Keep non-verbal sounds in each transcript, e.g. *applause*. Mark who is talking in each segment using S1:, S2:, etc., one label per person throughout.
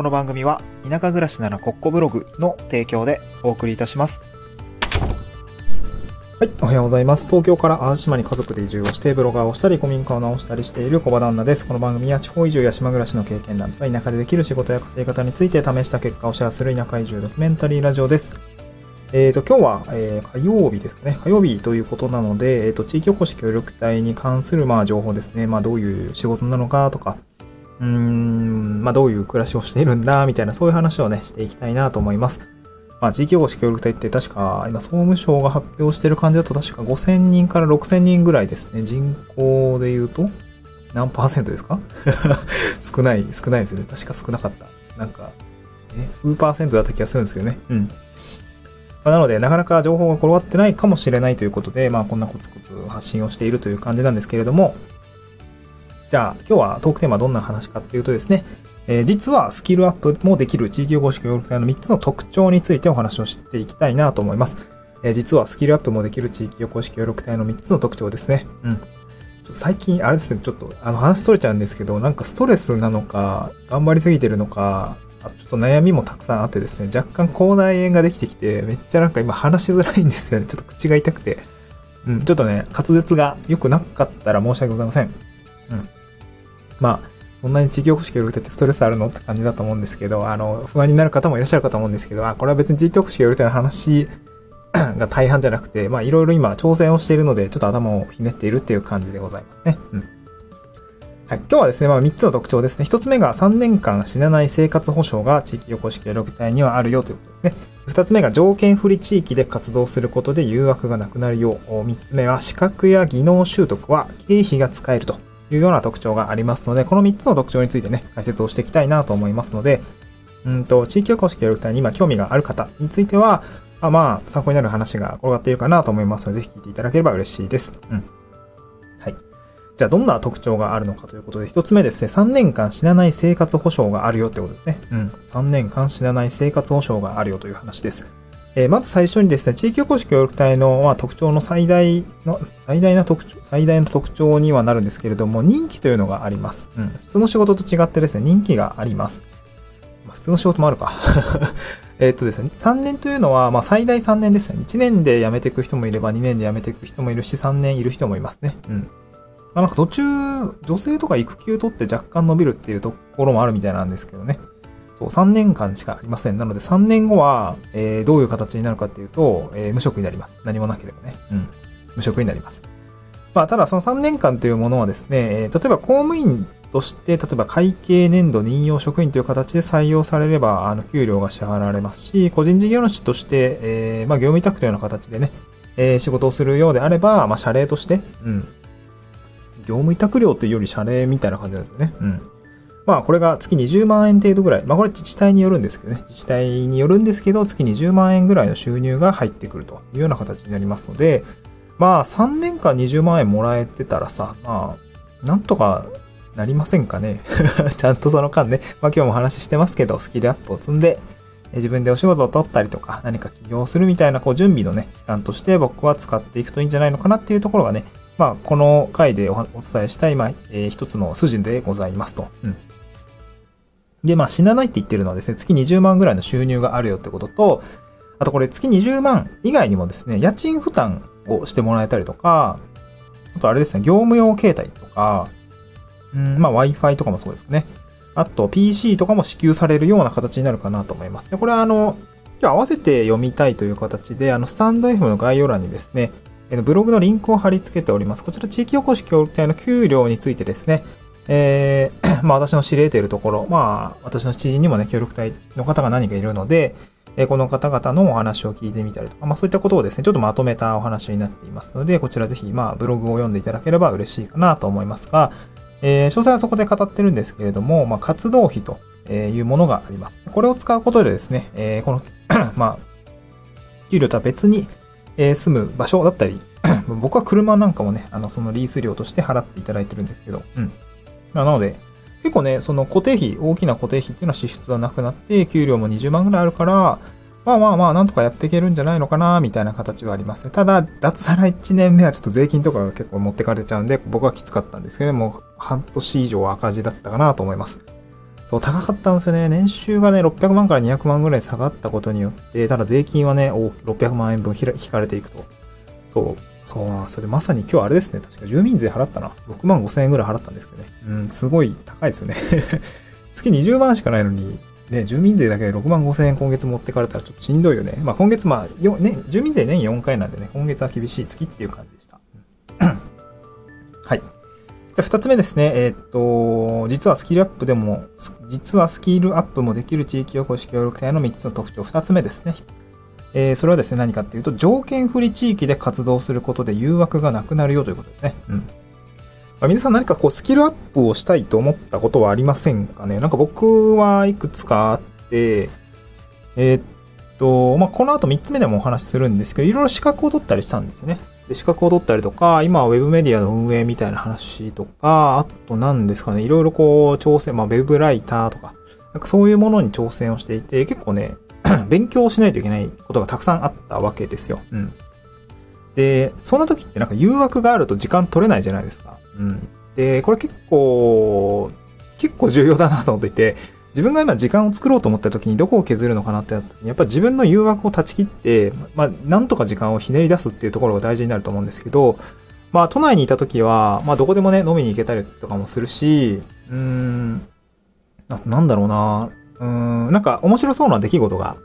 S1: この番組は田舎暮らしならコッコブログの提供でお送りいたします。はい、おはようございます。東京から淡島に家族で移住をしてブロガーをしたり古民家を直したりしている小場旦那です。この番組は地方移住や島暮らしの経験談と田舎でできる仕事や稼ぎ方について試した結果をシェアする田舎移住ドキュメンタリーラジオです。えーと、今日は、えー火曜日ですかね。火曜日ということなので、えーと、地域おこし協力隊に関する、まあ、情報ですね。まあ、どういう仕事なのかとか、うーん、まあ、どういう暮らしをしているんだ、みたいな、そういう話をね、していきたいなと思います。まあ、地域おこし協力隊って確か、今、総務省が発表している感じだと確か5000人から6000人ぐらいですね。人口で言うと、何パーセントですか？*laughs* 少ない、少ないですね。確か少なかった。なんか、え、数パーセントだった気がするんですけどね。うん。まあなので、なかなか情報が転がってないかもしれないということで、まあ、こんなコツコツ発信をしているという感じなんですけれども、じゃあ、今日はトークテーマはどんな話かっていうとですね、えー実はスキルアップもできる地域おこし協力隊の3つの特徴についてお話をしていきたいなと思います。えー実はスキルアップもできる地域おこし協力隊の3つの特徴ですね。うん。ちょ最近、あれですね、ちょっと、あの、話それちゃうんですけど、なんかストレスなのか、頑張りすぎてるのか、あちょっと悩みもたくさんあってですね、若干口内炎ができてきて、めっちゃなんか今話しづらいんですよね。ちょっと口が痛くて。うん、ちょっとね、滑舌が良くなかったら申し訳ございません。うん。まあ、そんなに地域おこし協力隊ってストレスあるのって感じだと思うんですけど、あの、不安になる方もいらっしゃるかと思うんですけど、あ、これは別に地域おこし協力隊の話 *coughs* が大半じゃなくて、まあいろいろ今挑戦をしているので、ちょっと頭をひねっているっていう感じでございますね。うん。はい。今日はですね、まあ3つの特徴ですね。1つ目が3年間死なない生活保障が地域おこし協力隊にはあるよということですね。2つ目が条件不利地域で活動することで誘惑がなくなるよう。3つ目は資格や技能習得は経費が使えるというような特徴がありますので、この3つの特徴についてね、解説をしていきたいなと思いますので、うんと、地域おこし協力隊に今興味がある方については、あまあ、参考になる話が転がっているかなと思いますので、ぜひ聞いていただければ嬉しいです。うん。はい。じゃあ、どんな特徴があるのかということで、一つ目ですね、3年間死なない生活保障があるよってことですね。うん。3年間死なない生活保障があるよという話です。えーまず最初にですね、地域おこし協力隊の、まあ、特徴の最大の、最大な特徴、最大の特徴にはなるんですけれども、任期というのがあります。うん。普通の仕事と違ってですね、任期があります。まあ、普通の仕事もあるか。*laughs* えっとですね、3年というのは、まあ、最大3年ですね。1年で辞めていく人もいれば、2年で辞めていく人もいるし、3年いる人もいますね。うん。まあ、なんか途中、女性とか育休取って若干伸びるっていうところもあるみたいなんですけどね。そう、3年間しかありません。なので3年後は、えーどういう形になるかっていうと、えー無職になります。何もなければね。うん。無職になります。まあ、ただその3年間というものはですね、えー例えば公務員として、例えば会計年度任用職員という形で採用されれば、あの、給料が支払われますし、個人事業主として、えーまあ、業務委託というような形でね、えー仕事をするようであれば、まあ、謝礼として、うん。業務委託料というより謝礼みたいな感じなんですよね。うん。まあ、これが月20万円程度ぐらい。まあ、これ自治体によるんですけどね。自治体によるんですけど、月20万円ぐらいの収入が入ってくるというような形になりますので、まあ、3年間20万円もらえてたらさ、まあ、なんとかなりませんかね。*laughs* ちゃんとその間ね、まあ今日もお話ししてますけど、スキルアップを積んで、自分でお仕事を取ったりとか、何か起業するみたいな、こう、準備のね、期間として僕は使っていくといいんじゃないのかなっていうところがね、まあ、この回でお伝えしたい、まあ、えー一つの筋でございますと。うん。で、まあ、死なないって言ってるのはですね、月20万ぐらいの収入があるよってことと、あとこれ月20万以外にもですね、家賃負担をしてもらえたりとか、あとあれですね、業務用携帯とか、うん、まあ Wi-Fi とかもそうですね。あと PC とかも支給されるような形になるかなと思います。で、これはあの、今日合わせて読みたいという形で、あの、スタンド F の概要欄にですね、ブログのリンクを貼り付けております。こちら地域おこし協力隊の給料についてですね、えーまあ私の知り得ているところ、まあ私の知人にもね、協力隊の方が何かいるので、えこの方々のお話を聞いてみたりとか、まあそういったことをですね、ちょっとまとめたお話になっていますので、こちらぜひ、まあブログを読んでいただければ嬉しいかなと思いますが、えー詳細はそこで語ってるんですけれども、まあ活動費というものがあります。これを使うことでですね、えーこの、*coughs* まあ、給料とは別に、え住む場所だったり、*coughs* 僕は車なんかもね、あの、そのリース料として払っていただいてるんですけど、うん。まあなので、結構ね、その固定費、大きな固定費っていうのは支出はなくなって、給料も20万ぐらいあるから、まあまあまあ、なんとかやっていけるんじゃないのかな、みたいな形はありますね。ただ、脱サラ1年目はちょっと税金とかが結構持ってかれちゃうんで、僕はきつかったんですけどもう、半年以上赤字だったかなと思います。そう、高かったんですよね。年収がね、600万から200万ぐらい下がったことによって、ただ税金はね、600万円分引かれていくと。そう、そうなんですよ。まさに今日あれですね。確か住民税払ったな。6万5千円ぐらい払ったんですけどね。うん、すごい高いですよね。*laughs* 月20万しかないのに、ね、住民税だけで6万5千円今月持ってかれたらちょっとしんどいよね。まあ今月まあ、よね、住民税年4回なんでね、今月は厳しい月っていう感じでした。はい。じゃあ二つ目ですね。えー、っと、実はスキルアップでも、実はスキルアップもできる地域おこし協力隊の3つの特徴。二つ目ですね。えー、それはですね、何かっていうと、条件不利地域で活動することで誘惑がなくなるよということですね。うん。まあ、皆さん何かこうスキルアップをしたいと思ったことはありませんかね？なんか僕はいくつかあって、えー、っと、まあ、この後3つ目でもお話しするんですけど、いろいろ資格を取ったりしたんですよね。で、資格を取ったりとか、今は Web メディアの運営みたいな話とか、あと何ですかね、いろいろこう挑戦、まあ、Web ライターとか、なんかそういうものに挑戦をしていて、結構ね、*clears throat* 勉強しないといけないことがたくさんあったわけですよ。うん。で、そんな時ってなんか誘惑があると時間取れないじゃないですか。うん。で、これ結構、結構重要だなと思っていて、自分が今時間を作ろうと思った時にどこを削るのかなってやつに、やっぱ自分の誘惑を断ち切って、まあ、なんとか時間をひねり出すっていうところが大事になると思うんですけど、まあ、都内にいた時は、まあ、どこでもね、飲みに行けたりとかもするし、うーん、ななんだろうな、うん、なんか面白そうな出来事が、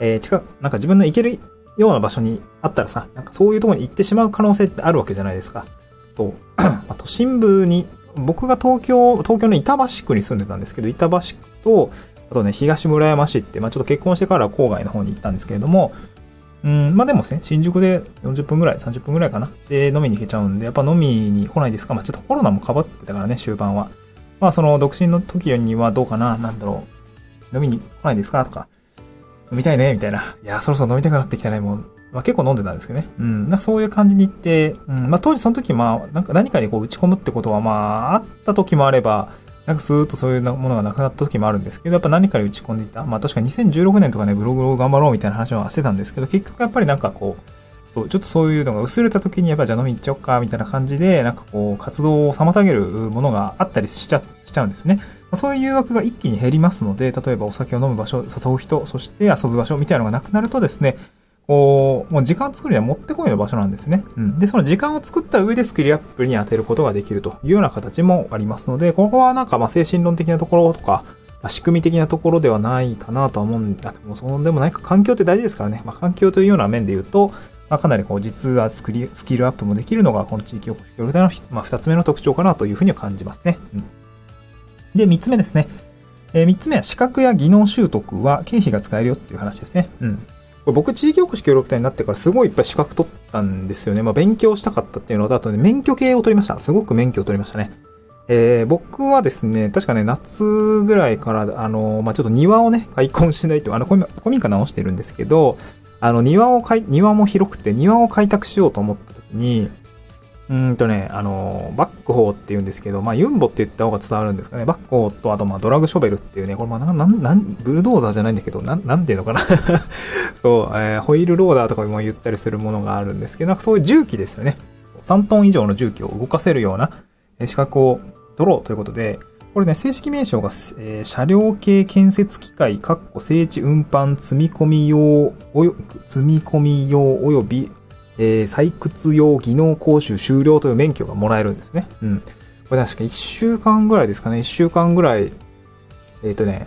S1: えー、近く、なんか自分の行けるような場所にあったらさ、なんかそういうとこに行ってしまう可能性ってあるわけじゃないですか。そう。*clears throat* まあ、都心部に、僕が東京、東京の板橋区に住んでたんですけど、板橋区と、あとね、東村山市って、まあちょっと結婚してから郊外の方に行ったんですけれども、うん、まあでもね、新宿で40分ぐらい、30分ぐらいかな。で、飲みに行けちゃうんで、やっぱ飲みに来ないですかまあちょっとコロナもかばってたからね、終盤は。まあその独身の時にはどうかな、なんだろう。飲みに来ないですか？とか、飲みたいね？みたいな。いや、そろそろ飲みたくなってきたね、もう。まあ、結構飲んでたんですけどね。うん。なそういう感じに言って、うん。まあ、当時その時、まあ、なんか何かにこう打ち込むってことは、まあ、あった時もあれば、なんかスーッとそういうものがなくなった時もあるんですけど、やっぱ何かに打ち込んでいた。まあ確か2016年とかね、ブログを頑張ろうみたいな話はしてたんですけど、結局やっぱりなんかこう、そう、ちょっとそういうのが薄れた時に、やっぱじゃあ飲み行っちゃおうか、みたいな感じで、なんかこう、活動を妨げるものがあったりしちゃ、しちゃうんですね。そういう誘惑が一気に減りますので、例えばお酒を飲む場所、誘う人、そして遊ぶ場所みたいなのがなくなるとですね、こう、もう時間を作るにはもってこいの場所なんですね。うん。で、その時間を作った上でスキルアップに当てることができるというような形もありますので、ここはなんかまあ精神論的なところとか、仕組み的なところではないかなとは思うんだ。でもそうでもないか、環境って大事ですからね。まあ、環境というような面で言うと、まあ、かなりこう実はスキルアップもできるのがこの地域おこし協力隊の、まあ、二つ目の特徴かなというふうには感じますね。うん。で、三つ目ですね。えー、三つ目は資格や技能習得は経費が使えるよっていう話ですね。うん。これ僕、地域おこし協力隊になってからすごいいっぱい資格取ったんですよね。まあ、勉強したかったっていうのと、あとね、免許系を取りました。すごく免許を取りましたね。えー、僕はですね、確かね、夏ぐらいから、あの、まあ、ちょっと庭をね、*laughs* 開墾しないと、あの、古民家直してるんですけど、あの、庭をかい、庭も広くて、庭を開拓しようと思った時に、うんとね、あの、バックホーって言うんですけど、まあ、ユンボって言った方が伝わるんですかね。バックホーと、あと、まあ、ドラグショベルっていうね、これ、まあ、なん、なん、なん、ブルドーザーじゃないんだけど、なん、なんていうのかな *laughs* そう、えー、ホイールローダーとかも言ったりするものがあるんですけど、なんかそういう重機ですよね。3トン以上の重機を動かせるような資格を取ろうということで、これね、正式名称が、えー、車両系建設機械、かっこ整地運搬積み込み用、およ、積み込み用及びえー、採掘用技能講習終了という免許がもらえるんですね。うん。これ確か1週間ぐらいですかね。1週間ぐらい、えっ、ー、とね、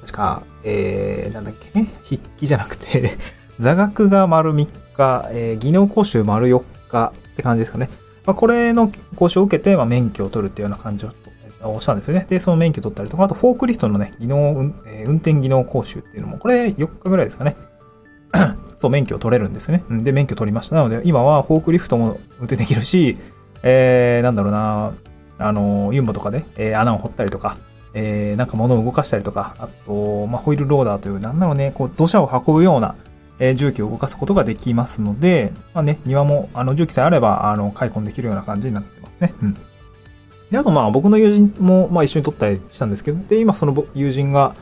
S1: 確か、えー、なんだっけ？筆記じゃなくて *laughs* 座学が丸3日、えー、技能講習丸4日って感じですかね。まあ、これの講習を受けて、まあ、免許を取るっていうような感じをしたんですよね。で、その免許取ったりとか、あとフォークリフトのね、技能、運転技能講習っていうのも、これ4日ぐらいですかね。そう、免許を取れるんですね。で、免許取りました。なので、今はフォークリフトも運転できるし、えー、なんだろうな、あの、ユンボとかで、えー、穴を掘ったりとか、えー、なんか物を動かしたりとか、あと、まあ、ホイールローダーという、なんだろうね、こう、土砂を運ぶような、えー、重機を動かすことができますので、まあね、庭も、あの、重機さえあれば、あの、開墾できるような感じになってますね。うん。で、あと、ま、僕の友人も、まあ、一緒に取ったりしたんですけど、で、今、その友人が、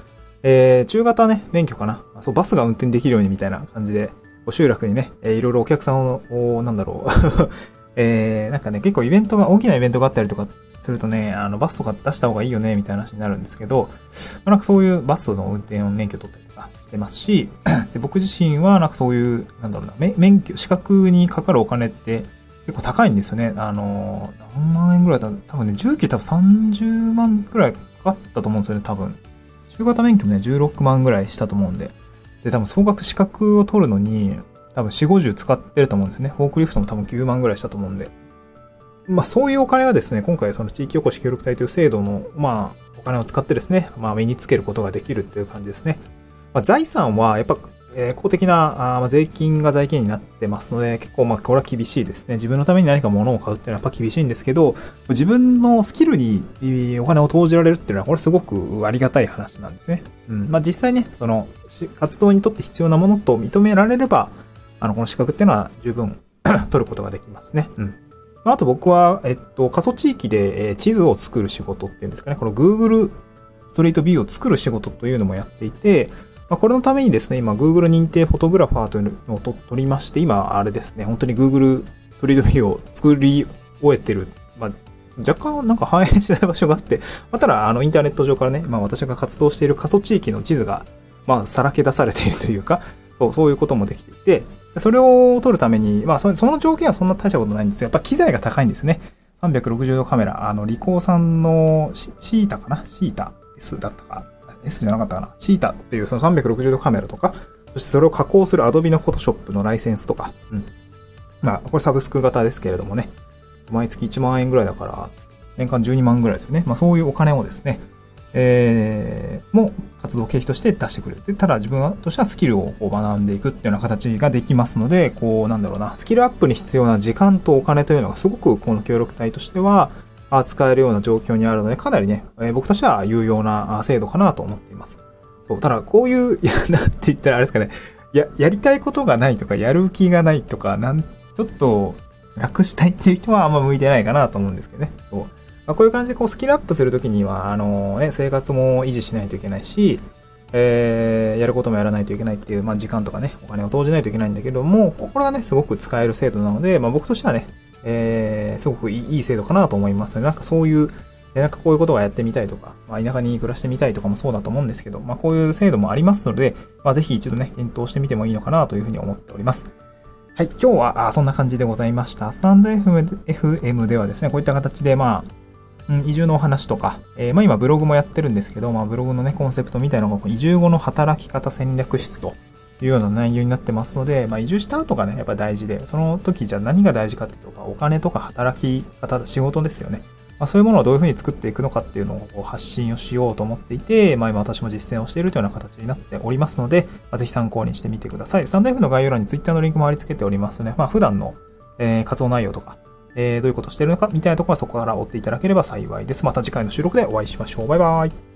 S1: えー、中型ね、免許かな。そう、バスが運転できるようにみたいな感じで、集落にね、えー、いろいろお客さんを、なんだろう *laughs* えー、なんかね、結構イベントが、大きなイベントがあったりとかするとね、あの、バスとか出した方がいいよね、みたいな話になるんですけど、まあ、なんかそういうバスの運転を免許取ったりとかしてますし、*clears throat* で僕自身はなんかそういう、なんだろうな、免許、資格にかかるお金って結構高いんですよね。あの、何万円ぐらいだ多分ね、重機多分30万ぐらいかかったと思うんですよね、多分。中型免許もね、16万ぐらいしたと思うんで。で、多分総額資格を取るのに、多分4、50使ってると思うんですね。フォークリフトも多分9万ぐらいしたと思うんで。まあそういうお金がですね、今回その地域おこし協力隊という制度の、まあお金を使ってですね、まあ身につけることができるっていう感じですね。まあ財産はやっぱ、えー、公的なあま税金が財源になってますので、結構まあこれは厳しいですね。自分のために何か物を買うっていうのはやっぱ厳しいんですけど、自分のスキルにお金を投じられるっていうのはこれすごくありがたい話なんですね。うん。まあ実際ね、その活動にとって必要なものと認められれば、あの、この資格っていうのは十分 *coughs* 取ることができますね。うん。あと僕は、えっと、過疎地域で、地図を作る仕事っていうんですかね。この Google ストリートビューを作る仕事というのもやっていて、まあ、これのためにですね、今 Google 認定フォトグラファーというのを取りまして、今あれですね、本当に Google ストリートビューを作り終えてる、まあ、若干なんか反映しない場所があって、まあ、ただあのインターネット上からね、まあ私が活動している過疎地域の地図が、まあさらけ出されているというか、そう、そういうこともできていて、それを撮るために、まあそ、の条件はそんな大したことないんですが、やっぱ機材が高いんですね。360度カメラ、あの、リコーさんのシータかな？シータ S だったか ?S じゃなかったかなシータっていうその360度カメラとか、そしてそれを加工する Adobe の Photoshop のライセンスとか、うん。まあ、これサブスク型ですけれどもね、毎月1万円ぐらいだから、年間12万ぐらいですよね。まあそういうお金をですね、えー、も活動経費として出してくれる。ただ自分としてはスキルをこう学んでいくっていうような形ができますので、こうなんだろうな、スキルアップに必要な時間とお金というのがすごくこの協力隊としては使えるような状況にあるので、かなりね、えー、僕としては有用な制度かなと思っています。そう、ただこういう、*laughs* いや、なんて言ったらあれですかね、や、やりたいことがないとか、やる気がないとか、なん、ちょっと楽したいっていう人はあんま向いてないかなと思うんですけどね。そう。まあ、こういう感じでこうスキルアップするときには、あのね、生活も維持しないといけないし、えー、やることもやらないといけないっていう、まあ、時間とかね、お金を投じないといけないんだけども、これがね、すごく使える制度なので、まあ、僕としてはね、えー、すごくいい制度かなと思いますね。なんかそういう、なんかこういうことがやってみたいとか、まあ、田舎に暮らしてみたいとかもそうだと思うんですけど、まあ、こういう制度もありますので、まあ、ぜひ一度ね、検討してみてもいいのかなというふうに思っております。はい、今日はそんな感じでございました。スタンド FM ではですね、こういった形で、まあ、うん、移住のお話とか、えー、まあ今ブログもやってるんですけど、まあブログのね、コンセプトみたいなのが移住後の働き方戦略室というような内容になってますので、まあ移住した後がね、やっぱ大事で、その時じゃあ何が大事かっていうと、お金とか働き方、仕事ですよね。まあ、そういうものをどういうふうに作っていくのかっていうのを発信をしようと思っていて、まあ今私も実践をしているというような形になっておりますので、まあ、ぜひ参考にしてみてください。スタンド F の概要欄に Twitter のリンクも貼り付けておりますので、まあ普段の、えー、活動内容とか、えー、どういうことをしているのかみたいなところはそこから追っていただければ幸いです。また次回の収録でお会いしましょう。バイバイ。